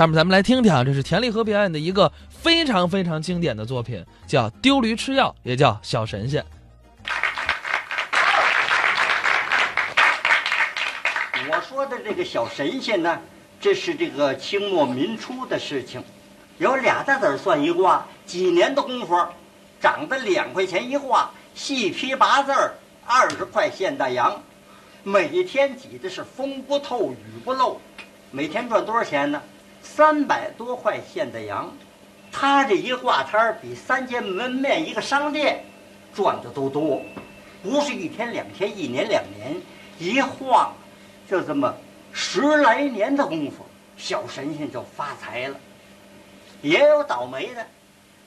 下面咱们来听听，这是田立和表演的一个非常非常经典的作品，叫《丢驴吃药》，也叫《小神仙》。我说的这个小神仙呢，这是这个清末民初的事情，有俩大子算一卦，几年的功夫，长得两块钱一卦，细批八字儿，二十块现大洋，每天挤的是风不透雨不漏，每天赚多少钱呢？三百多块现大洋，他这一挂摊儿比三间门面一个商店赚的都多，不是一天两天，一年两年，一晃。就这么十来年的功夫，小神仙就发财了。也有倒霉的，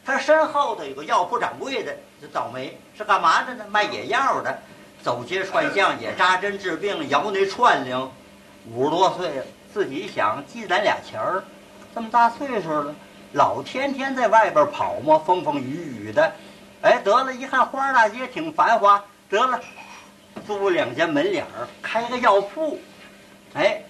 他身后头有个药铺掌柜的，就倒霉是干嘛的呢？卖野药的，走街串巷也扎针治病，摇那串铃。五十多岁了，自己想积攒俩钱儿，这么大岁数了，老天天在外边跑嘛，风风雨雨的。哎，得了一看花大街挺繁华，得了，租两间门脸儿，开个药铺。哎，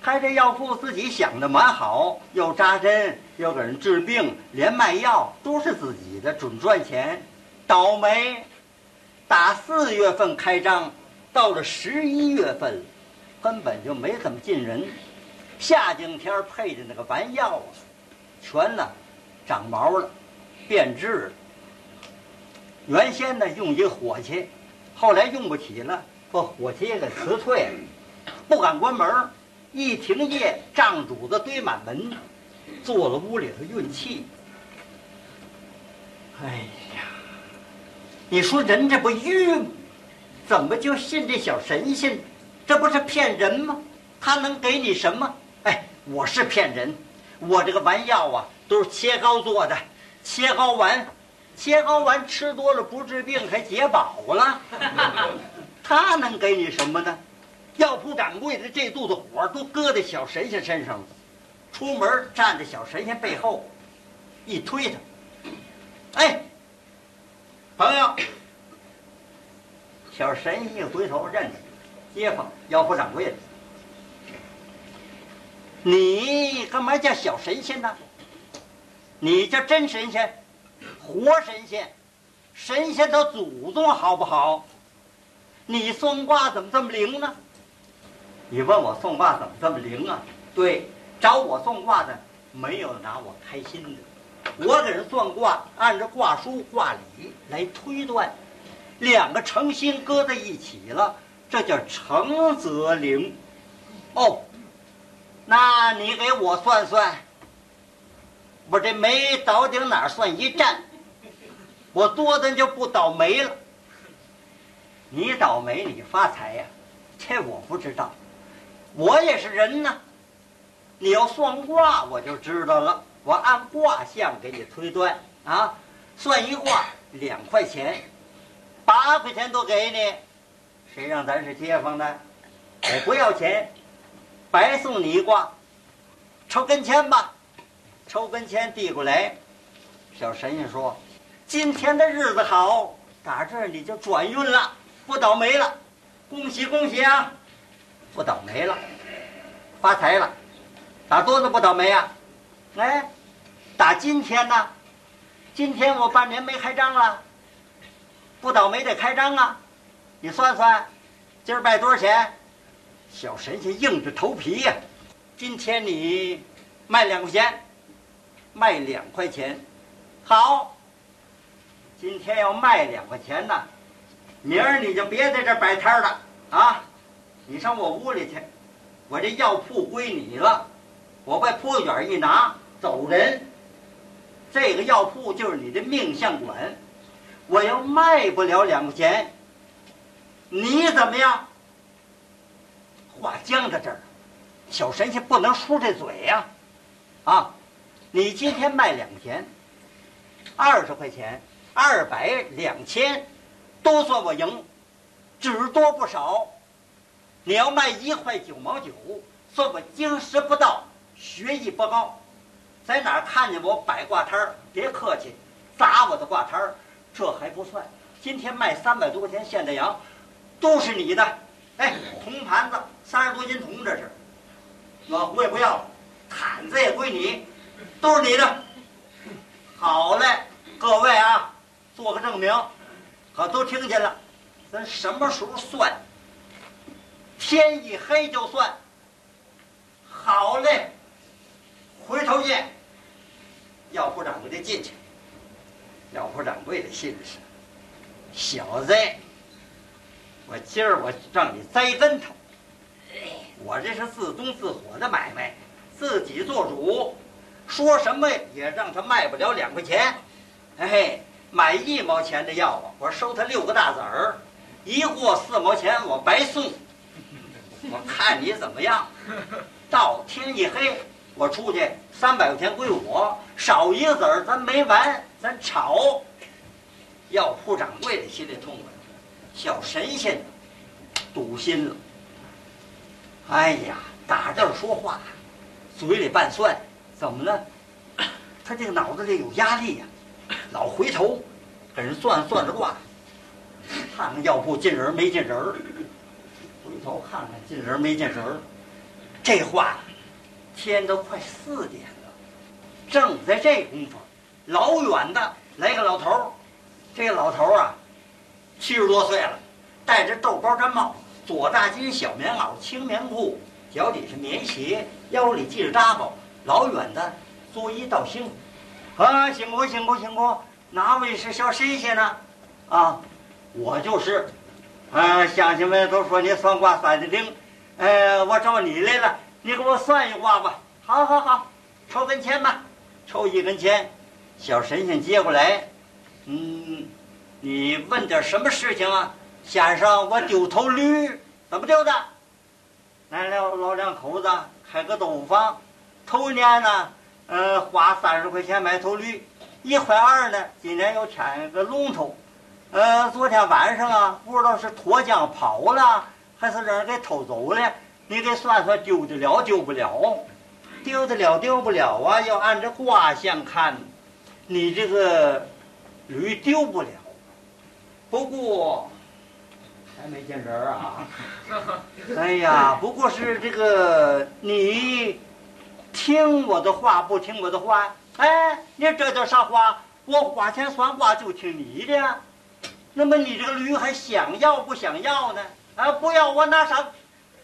开这药铺自己想的蛮好，又扎针，又给人治病，连卖药都是自己的，准赚钱。倒霉，打四月份开张，到了十一月份，根本就没怎么进人。夏景天配的那个丸药啊，全呢长毛了，变质了。原先呢用一火器，后来用不起了，把火器给辞退了。不敢关门一停业，账主子堆满门，坐了屋里头运气。哎呀，你说人这不晕？怎么就信这小神仙？这不是骗人吗？他能给你什么？哎，我是骗人，我这个丸药啊都是切糕做的，切糕丸，切糕丸吃多了不治病还解饱了。他能给你什么呢？药铺掌柜的这肚子火都搁在小神仙身上了，出门站在小神仙背后，一推他，哎，朋友，小神仙一回头认识，街坊药铺掌柜的，你干嘛叫小神仙呢？你叫真神仙，活神仙，神仙的祖宗好不好？你算卦怎么这么灵呢？你问我算卦怎么这么灵啊？对，找我算卦的没有拿我开心的，我给人算卦，按照卦书卦理来推断，两个诚心搁在一起了，这叫诚则灵。哦，那你给我算算，我这煤倒顶哪儿算一站，我多的就不倒霉了。你倒霉，你发财呀？这我不知道。我也是人呢，你要算卦，我就知道了。我按卦象给你推断啊，算一卦两块钱，八块钱都给你。谁让咱是街坊的？我不要钱，白送你一卦，抽根签吧。抽根签递过来，小神仙说：“今天的日子好，打这儿你就转运了，不倒霉了，恭喜恭喜啊！”不倒霉了，发财了，打多子不倒霉啊？哎，打今天呢？今天我半年没开张了，不倒霉得开张啊！你算算，今儿卖多少钱？小神仙硬着头皮呀！今天你卖两块钱，卖两块钱，好。今天要卖两块钱呢，明儿你就别在这摆摊了啊！你上我屋里去，我这药铺归你了，我把铺卷一拿走人。这个药铺就是你的命相馆，我要卖不了两块钱，你怎么样？话僵在这儿，小神仙不能输这嘴呀！啊，你今天卖两钱，二十块钱，二百两千，都算我赢，只多不少。你要卖一块九毛九，算我经师不到，学艺不高，在哪儿看见我摆挂摊儿，别客气，砸我的挂摊儿，这还不算。今天卖三百多块钱现代羊，都是你的。哎，铜盘子三十多斤铜，这是，老胡也不要了，毯子也归你，都是你的。好嘞，各位啊，做个证明，可都听见了。咱什么时候算？天一黑就算。好嘞，回头见。药铺掌柜的进去。药铺掌柜的心里是：小子，我今儿我让你栽跟头。我这是自宗自火的买卖，自己做主，说什么也让他卖不了两块钱。哎，买一毛钱的药啊，我收他六个大子儿，一货四毛钱，我白送。我看你怎么样？到天一黑，我出去三百块钱归我，少一个子儿咱没完，咱吵。药铺掌柜的心里痛快，小神仙堵心了。哎呀，打这儿说话，嘴里拌蒜，怎么了？他这个脑子里有压力呀，老回头，给人算算着卦，看看药铺进人没进人，回头看看进人没进人。这话，天都快四点了，正在这功夫，老远的来个老头儿，这个老头儿啊，七十多岁了，戴着豆包毡帽。左大襟小棉袄青棉裤，脚底是棉鞋，腰里系着扎包，老远的作揖道辛苦，啊，辛苦辛苦辛苦！哪位是小神仙呢？啊，我就是，啊，乡亲们都说你算卦算的灵，呃，我找你来了，你给我算一卦吧。好好好，抽根签吧，抽一根签，小神仙接过来，嗯，你问点什么事情啊？先生，我丢头驴，怎么丢的？俺老老两口子开个豆腐坊，头年呢，呃，花三十块钱买头驴，一块二呢，今年又添个龙头，呃，昨天晚上啊，不知道是脱缰跑了，还是让人给偷走了，你给算算丢得了丢不了？丢得了丢不了啊？要按这卦象看，你这个驴丢不了，不过。还没见人儿啊！哎呀，不过是这个你听我的话不听我的话？哎，你这叫啥话？我花钱算卦就听你的。那么你这个驴还想要不想要呢？啊，不要我拿啥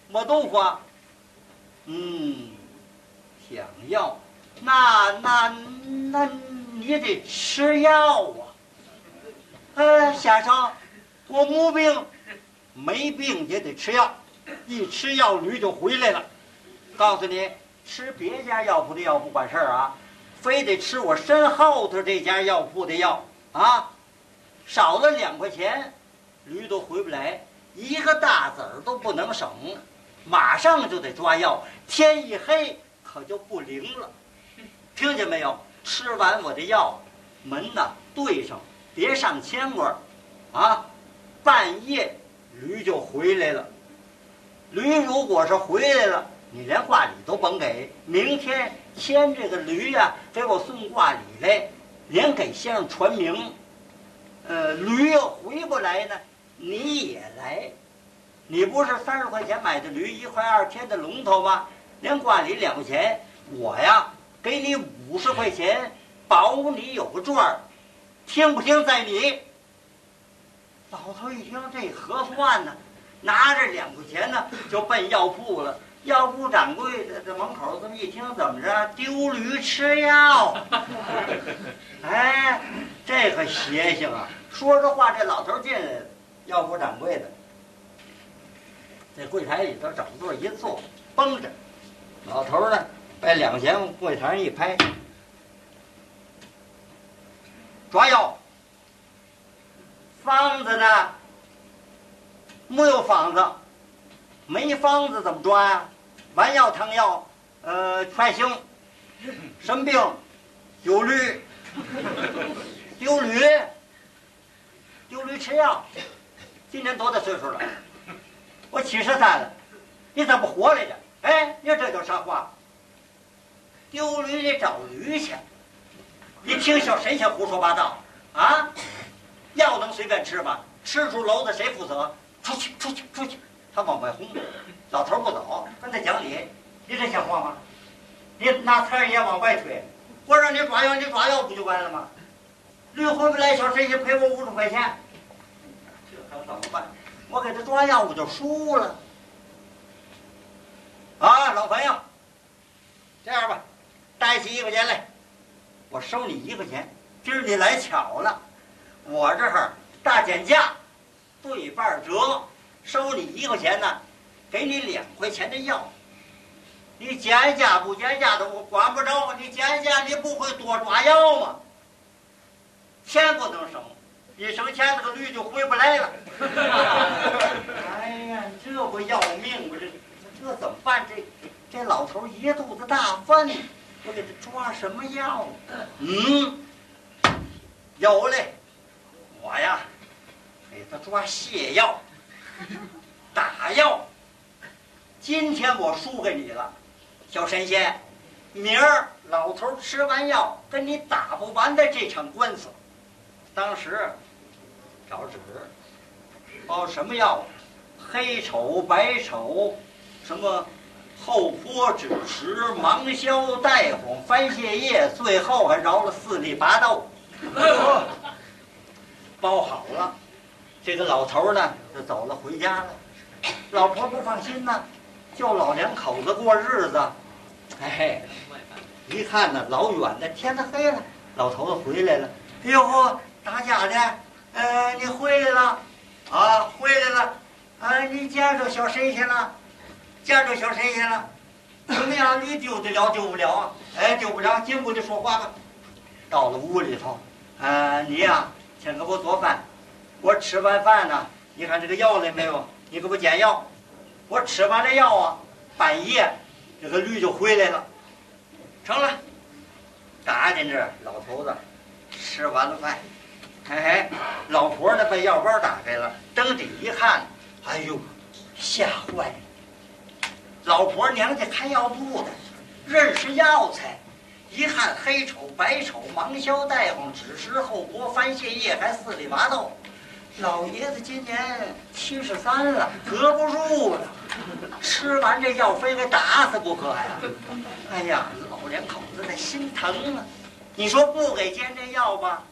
磨豆腐？嗯，想要，那那那你得吃药啊！哎，先生，我没病。没病也得吃药，一吃药驴就回来了。告诉你，吃别家药铺的药不管事儿啊，非得吃我身后头这家药铺的药啊。少了两块钱，驴都回不来，一个大子儿都不能省，马上就得抓药。天一黑可就不灵了，听见没有？吃完我的药，门呐对上，别上牵挂啊，半夜。驴就回来了，驴如果是回来了，你连卦礼都甭给。明天牵这个驴呀，给我送卦礼来，连给先生传名。呃，驴要回不来呢，你也来。你不是三十块钱买的驴，一块二添的龙头吗？连挂礼两块钱，我呀给你五十块钱，保你有个赚儿。听不听在你。老头一听这合算呢，拿着两块钱呢就奔药铺了。药铺掌柜的在门口这么一听，怎么着？丢驴吃药？哎，这可邪性啊！说着话，这老头进来了，药铺掌柜的在柜台里头整座一坐，绷着。老头呢，把两块钱往柜台上一拍，抓药。方子呢？没有方子，没方子怎么抓呀？丸药汤药，呃，全行。什么病？丢驴。丢驴。丢驴吃药。今年多大岁数了？我七十三了。你怎么活来着？哎，你这叫啥话？丢驴得找驴去。你听小神仙胡说八道啊！药能随便吃吗？吃出篓子谁负责？出去，出去，出去！他往外轰，老头不走，跟他讲理，你这像话吗？你拿菜也往外推。我让你抓药，你抓药不就完了吗？驴回不来，小神仙赔我五十块钱，这可怎么办？我给他抓药，我就输了。啊，老朋友，这样吧，带起一块钱来，我收你一块钱。今儿你来巧了，我这儿大减价，对半折，收你一块钱呢，给你两块钱的药。你减价不减价的，我管不着。你减价，你不会多抓药吗？钱不能省，一省钱，这个驴就回不来了。哎呀，这不要命吗？这这怎么办？这这老头一肚子大粪，我给他抓什么药？嗯，有嘞，我呀，给他抓泻药、打药。今天我输给你了。小神仙，明儿老头吃完药，跟你打不完的这场官司。当时找纸，包什么药？黑丑、白丑，什么后坡枳实、芒硝、带红、番泻叶，最后还饶了四粒拔豆。包好了，这个老头呢就走了，回家了。老婆不放心呢，就老两口子过日子。哎，一看呢，老远的，天都黑了，老头子回来了。哎呦呵，打家的，呃，你回来了，啊，回来了，啊，你见着小神仙了，见着小神仙了，怎么样？你丢得了丢不了啊？哎，丢不了，进屋里说话吧。到了屋里头，啊，你呀，先给我做饭。我吃完饭呢，你看这个药来没有？你给我煎药。我吃完了药啊，半夜。这个驴就回来了，成了，打进这老头子吃完了饭，嘿嘿，老婆呢把药包打开了，睁底一看，哎呦，吓坏了！老婆娘家开药铺的，认识药材，一看黑丑、白丑、芒硝、带红、枳实、后柏、番泻叶，还四里八豆。老爷子今年七十三了，隔不住了。吃完这药非给打死不可呀！哎呀，老两口子那心疼啊！你说不给煎这药吧，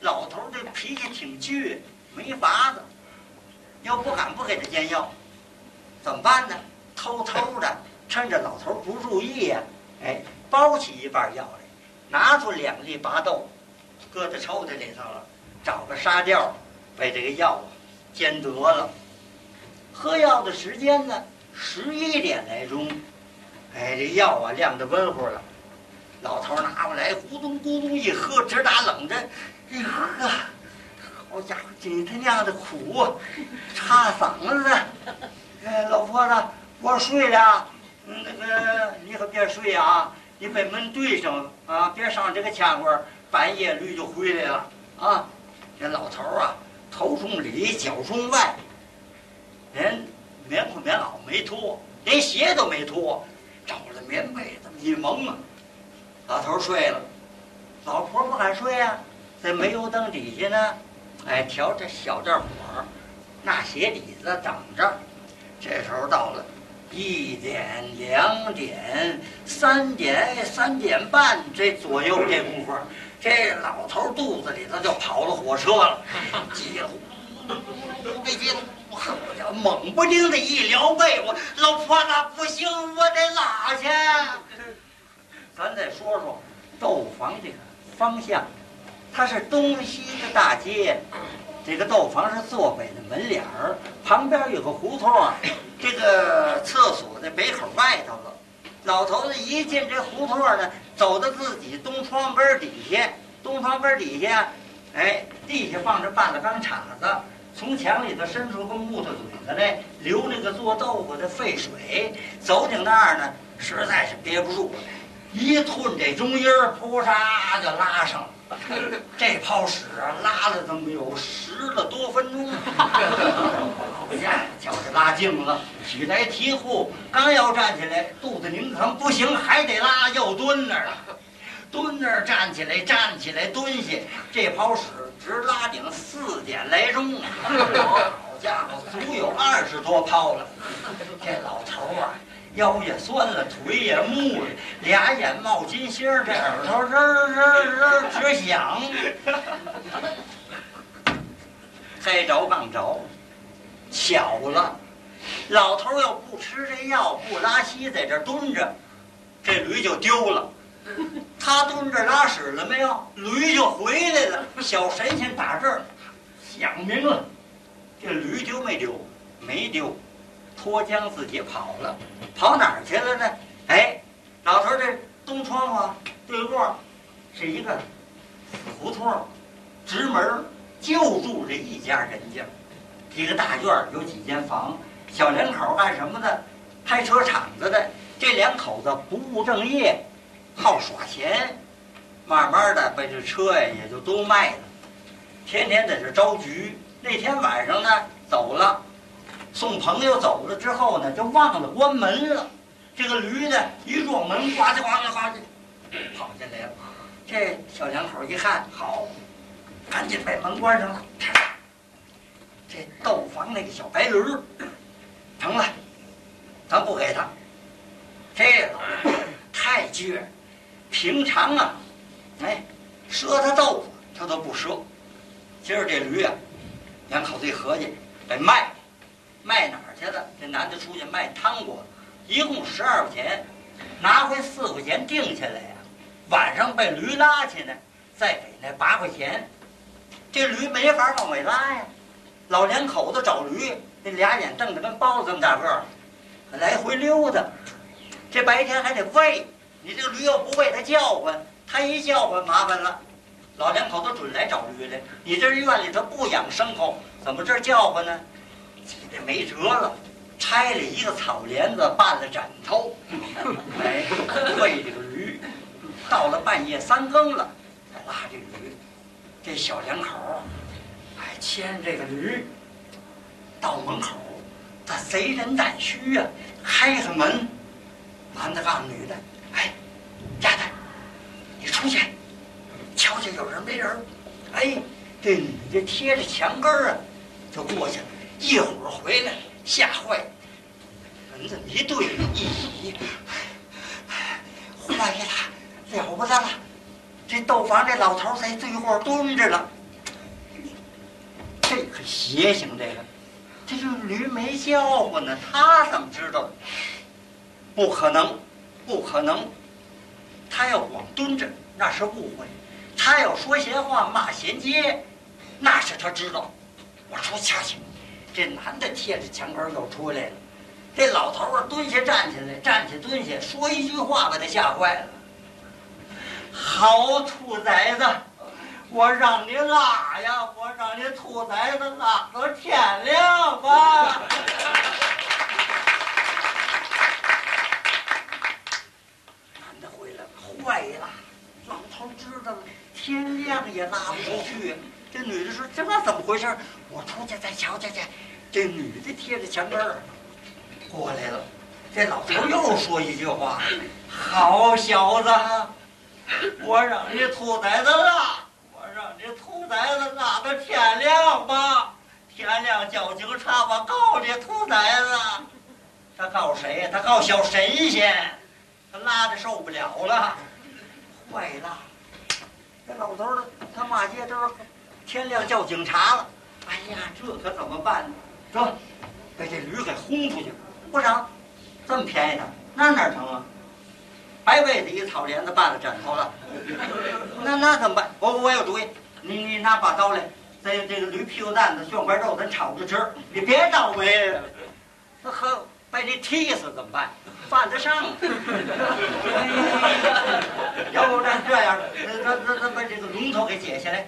老头这脾气挺倔，没法子。又不敢不给他煎药，怎么办呢？偷偷的，趁着老头不注意呀，哎，包起一半药来，拿出两粒拔豆，搁在抽屉里头了，找个沙吊。把这个药啊煎得了，喝药的时间呢，十一点来钟。哎，这药啊晾得温乎了，老头拿过来，咕咚咕咚一喝，直打冷战。哎呵，好家伙，今他娘的苦啊，插嗓子。哎，老婆子，我睡了。那个你可别睡啊，你把门对上啊，别上这个腔管，半夜驴就回来了啊。这老头啊。头中里，脚中外，连棉裤棉袄没脱，连鞋都没脱，找了棉被子一蒙啊，老头睡了，老婆不敢睡啊，在煤油灯底下呢，哎，调着小灶火，那鞋底子等着。这时候到了一点、两点、三点、三点半这左右这功夫。这老头肚子里头就跑了火车了，急呼呼呼的急，好家伙，猛不丁的一撩被窝，老婆子不行，我得拉去。咱再说说豆房这个方向，它是东西的大街，这个豆房是坐北的门脸儿，旁边有个胡同啊，这个厕所在北口外头了。老头子一进这胡同呢，走到自己东窗根底下，东窗根底下，哎，地下放着半拉钢叉子，从墙里头伸出个木头嘴子来，流那个做豆腐的废水。走ถึ那儿呢，实在是憋不住，一吞这中音儿，扑嚓就拉上了。这泡屎啊，拉了怎么有十了多分钟？哎呀，就是拉净了，起来提裤，刚要站起来，肚子拧疼，不行，还得拉，又蹲那儿了。蹲那儿，站起来，站起来，蹲下，这泡屎直拉顶四点来钟。好家伙，足有二十多泡了。这老头啊，腰也酸了，腿也木了，俩眼冒金星，这耳朵吱吱吱直响。该着刚着，巧了，老头儿要不吃这药，不拉稀，在这蹲着，这驴就丢了。他蹲这拉屎了没有？驴就回来了。小神仙打这儿想明了，这驴丢没丢？没丢，脱缰自己跑了。跑哪儿去了呢？哎，老头儿这东窗户对过是一个死胡同儿，直门儿就住这一家人家。一个大院儿有几间房，小两口干什么的？开车厂子的。这两口子不务正业，好耍钱，慢慢的把这车呀也就都卖了，天天在这招局。那天晚上呢走了，送朋友走了之后呢，就忘了关门了。这个驴呢一撞门，呱唧呱唧呱唧跑进来了。这小两口一看，好，赶紧把门关上了。这豆房那个小白驴，成了，咱不给他。这老太倔，平常啊，哎，赊他豆腐他都不赊。今儿这驴啊，两口子一合计，得卖，卖哪儿去了？这男的出去卖汤锅，一共十二块钱，拿回四块钱定下来呀、晚上被驴拉去呢，再给那八块钱。这驴没法往外拉呀，老两口子找驴，那俩眼瞪得跟包子这么大个儿，来回溜达。这白天还得喂，你这个驴要不喂它叫唤，它一叫唤麻烦了。老两口子准来找驴来，你这院里头不养牲口，怎么这儿叫唤呢？急得没辙了，拆了一个草帘子办了枕头，哎，喂这个驴。到了半夜三更了，才拉这驴。这小两口儿，哎，牵这个驴到门口，他贼人胆虚呀、开开门。男的告诉女的：“哎，丫头，你出去，瞧瞧有人没人。”哎，这女的贴着墙根儿啊，就过去了。一会儿回来，吓坏了，门这么一对一洗，坏了，了不得了！这豆房这老头在对过蹲着了，这可邪性，这个，这这驴没叫唤呢，他怎么知道？不可能，不可能！他要光蹲着，那是误会；他要说闲话、骂衔接，那是他知道。我出去瞧去，这男的贴着墙根儿又出来了。这老头儿蹲下站起来，站起蹲下，说一句话把他吓坏了。好兔崽子，我让你拉呀，我让你兔崽子拉到天亮吧。男的回来了，坏了，老头知道了，天亮也拉不出去。这女的说：“这怎么回事？我出去再瞧瞧去。”这女的贴着墙根儿过来了，这老头又说一句话：“好小子，我让你兔崽子拉，我让你兔崽子拉到天亮吧。天亮叫警察，我告你兔崽子。”他告谁呀？他告小神仙。他拉的受不了了，坏了！这老头儿他骂街都是天亮叫警察了。哎呀，这可怎么办呢？说，把这驴给轰出去，不成，这么便宜的，那哪成啊？白被子一草帘子绊了枕头了，那那怎么办？我我有主意，你你拿把刀来，在这个驴屁股蛋子、血块肉咱炒着吃，你别倒霉。那和被你踢死怎么办？犯得上。要不然这样，咱咱咱把这个龙头给解下来，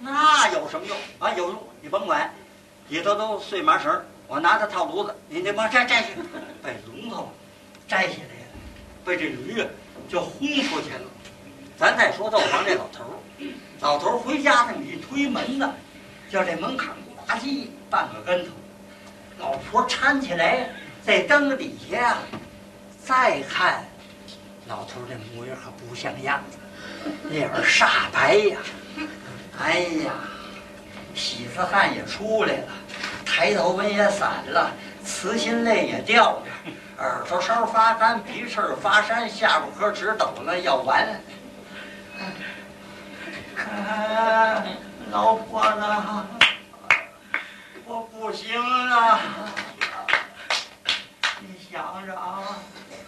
那有什么用啊？有用，你甭管，里头都碎麻绳，我拿它套炉子，你得帮摘摘去，把龙头摘下来了，被这驴就轰出去了。咱再说豆房这老头儿，老头儿回家那么一推门呢，叫这门槛呱唧半个跟头，老婆搀起来，在灯底下。再看，老头这模样可不像样子，脸煞白呀！哎呀，喜子汗也出来了，抬头纹也散了，慈心泪也掉了。耳朵梢发干，鼻翅发山，下巴颏直抖呢，要完。看，老婆子，我不行了。你想着啊，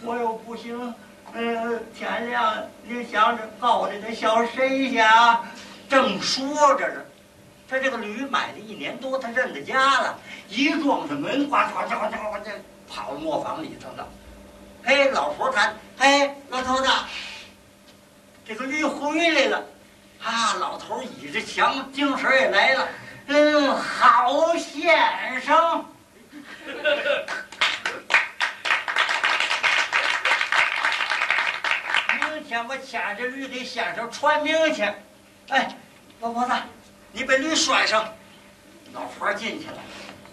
我又不行。嗯，天亮，你想着告这个小神仙啊。正说着呢，他这个驴买了一年多，他认得家了，一撞上门，呱呱呱呱呱就跑磨坊里头了。嘿，老婆看，嘿，老头子，这个驴回来了。啊，老头倚着墙，精神也来了。嗯，好先生。明天我牵着驴给先生传名去。哎，老婆子，你把驴拴上。老婆进去了，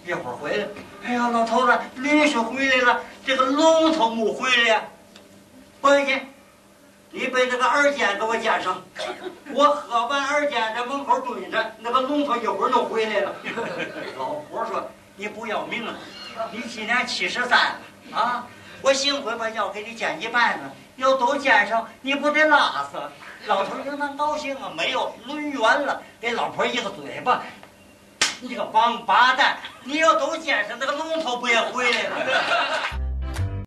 一会儿回来。哎呀，老头子，驴是回来了，这个龙头没回来呀。回去，你把那个二尖给我捡上。我喝完二尖在门口蹲着，那个龙头一会儿就回来了。老婆说：“你不要命了？你今年七十三了啊！我幸亏把药给你煎一半呢，要都煎上，你不得拉死？”老头应当高兴啊，没有抡圆了，给老婆一个嘴巴。你个王八蛋！你要都煎上，那个龙头不也回来了？